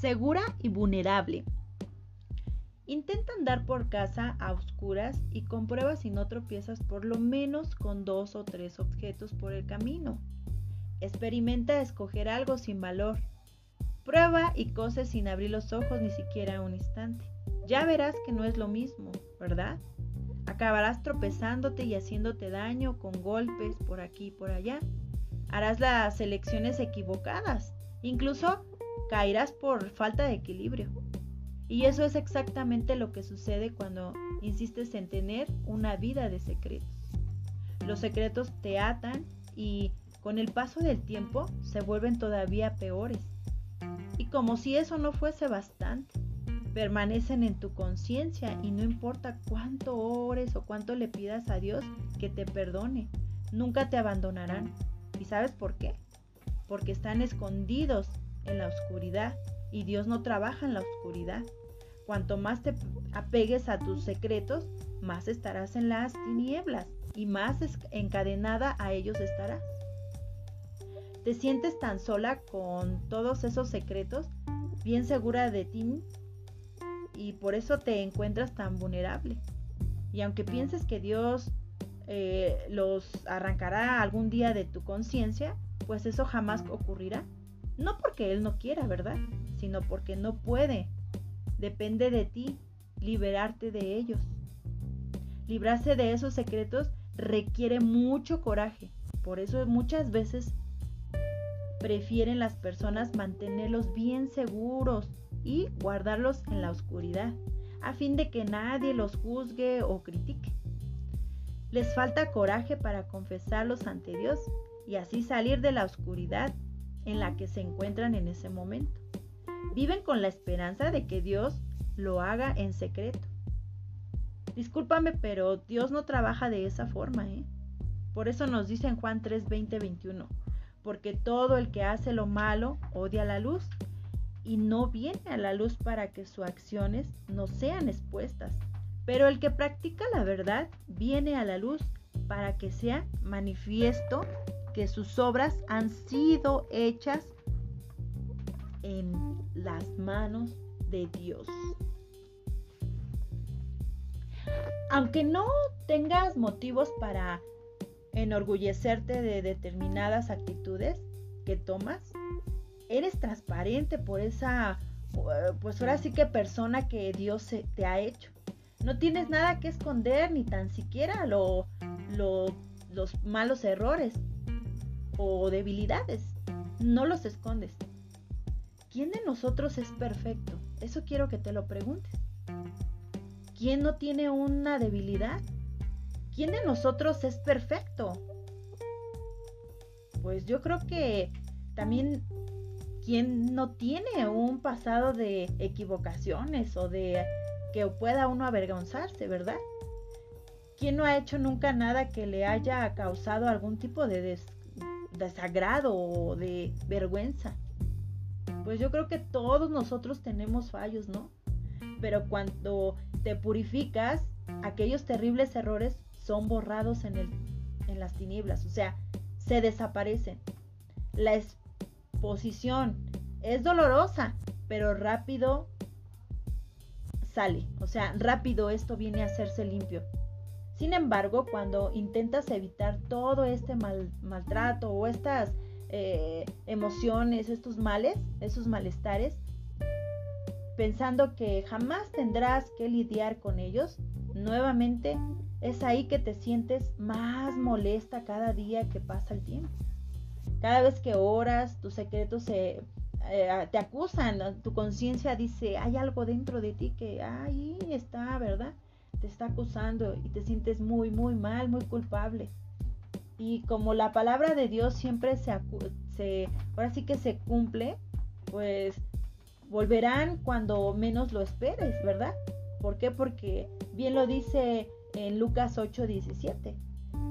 segura y vulnerable. Intenta andar por casa a oscuras y comprueba si no tropiezas por lo menos con dos o tres objetos por el camino. Experimenta escoger algo sin valor. Prueba y cose sin abrir los ojos ni siquiera un instante. Ya verás que no es lo mismo, ¿verdad? Acabarás tropezándote y haciéndote daño con golpes por aquí y por allá. Harás las elecciones equivocadas. Incluso caerás por falta de equilibrio. Y eso es exactamente lo que sucede cuando insistes en tener una vida de secretos. Los secretos te atan y con el paso del tiempo se vuelven todavía peores. Y como si eso no fuese bastante, permanecen en tu conciencia y no importa cuánto ores o cuánto le pidas a Dios que te perdone, nunca te abandonarán. ¿Y sabes por qué? Porque están escondidos en la oscuridad y Dios no trabaja en la oscuridad. Cuanto más te apegues a tus secretos, más estarás en las tinieblas y más encadenada a ellos estarás. Te sientes tan sola con todos esos secretos, bien segura de ti y por eso te encuentras tan vulnerable. Y aunque pienses que Dios eh, los arrancará algún día de tu conciencia, pues eso jamás ocurrirá. No porque Él no quiera, ¿verdad? Sino porque no puede Depende de ti liberarte de ellos. Librarse de esos secretos requiere mucho coraje. Por eso muchas veces prefieren las personas mantenerlos bien seguros y guardarlos en la oscuridad, a fin de que nadie los juzgue o critique. Les falta coraje para confesarlos ante Dios y así salir de la oscuridad en la que se encuentran en ese momento. Viven con la esperanza de que Dios lo haga en secreto. Discúlpame, pero Dios no trabaja de esa forma, ¿eh? Por eso nos dice en Juan 3, 20, 21, porque todo el que hace lo malo odia la luz y no viene a la luz para que sus acciones no sean expuestas. Pero el que practica la verdad viene a la luz para que sea manifiesto que sus obras han sido hechas en las manos de Dios. Aunque no tengas motivos para enorgullecerte de determinadas actitudes que tomas, eres transparente por esa, pues ahora sí que persona que Dios te ha hecho. No tienes nada que esconder, ni tan siquiera los malos errores o debilidades. No los escondes. ¿Quién de nosotros es perfecto? Eso quiero que te lo preguntes. ¿Quién no tiene una debilidad? ¿Quién de nosotros es perfecto? Pues yo creo que también ¿quién no tiene un pasado de equivocaciones o de que pueda uno avergonzarse, ¿verdad? ¿Quién no ha hecho nunca nada que le haya causado algún tipo de desagrado o de vergüenza? pues yo creo que todos nosotros tenemos fallos, ¿no? Pero cuando te purificas, aquellos terribles errores son borrados en, el, en las tinieblas, o sea, se desaparecen. La exposición es dolorosa, pero rápido sale, o sea, rápido esto viene a hacerse limpio. Sin embargo, cuando intentas evitar todo este mal, maltrato o estas eh, emociones, estos males, esos malestares, pensando que jamás tendrás que lidiar con ellos, nuevamente es ahí que te sientes más molesta cada día que pasa el tiempo. Cada vez que oras, tus secretos se, eh, te acusan, tu conciencia dice, hay algo dentro de ti que ahí está, ¿verdad? Te está acusando y te sientes muy, muy mal, muy culpable. Y como la palabra de Dios siempre se, se, ahora sí que se cumple, pues volverán cuando menos lo esperes, ¿verdad? ¿Por qué? Porque bien lo dice en Lucas 8:17.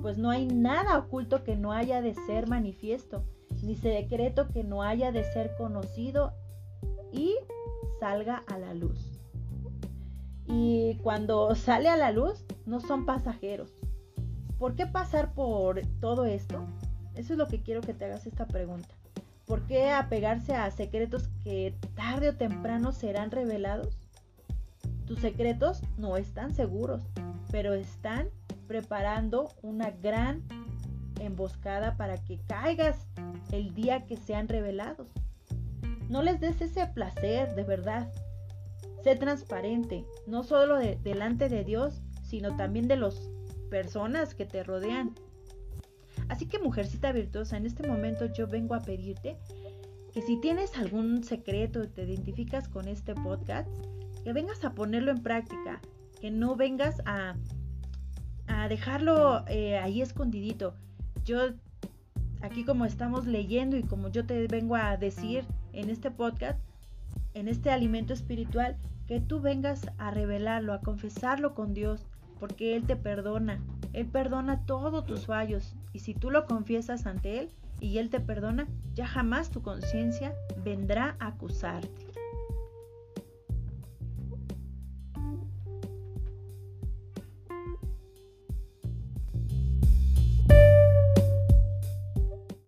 Pues no hay nada oculto que no haya de ser manifiesto, ni secreto que no haya de ser conocido y salga a la luz. Y cuando sale a la luz, no son pasajeros, ¿Por qué pasar por todo esto? Eso es lo que quiero que te hagas esta pregunta. ¿Por qué apegarse a secretos que tarde o temprano serán revelados? Tus secretos no están seguros, pero están preparando una gran emboscada para que caigas el día que sean revelados. No les des ese placer, de verdad. Sé transparente, no solo delante de Dios, sino también de las personas que te rodean. Así que mujercita virtuosa, en este momento yo vengo a pedirte que si tienes algún secreto y te identificas con este podcast, que vengas a ponerlo en práctica, que no vengas a, a dejarlo eh, ahí escondidito. Yo, aquí como estamos leyendo y como yo te vengo a decir en este podcast, en este alimento espiritual, que tú vengas a revelarlo, a confesarlo con Dios, porque Él te perdona. Él perdona todos tus fallos y si tú lo confiesas ante Él y Él te perdona, ya jamás tu conciencia vendrá a acusarte.